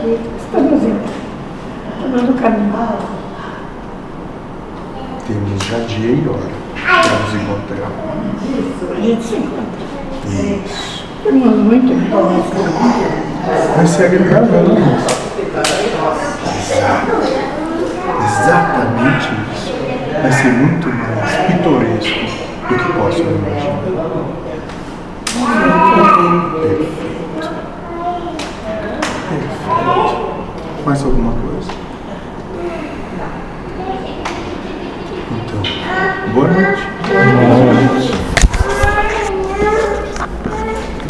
aqui, estamos indo. Estamos no caminho. Temos já dia e hora para nos encontrar. Isso, a gente se encontra. Isso. Temos muito. Vai ser agradável, né? Exato. Exatamente isso. Vai ser muito mais pitoresco do que posso imaginar. Mais alguma coisa? Então, boa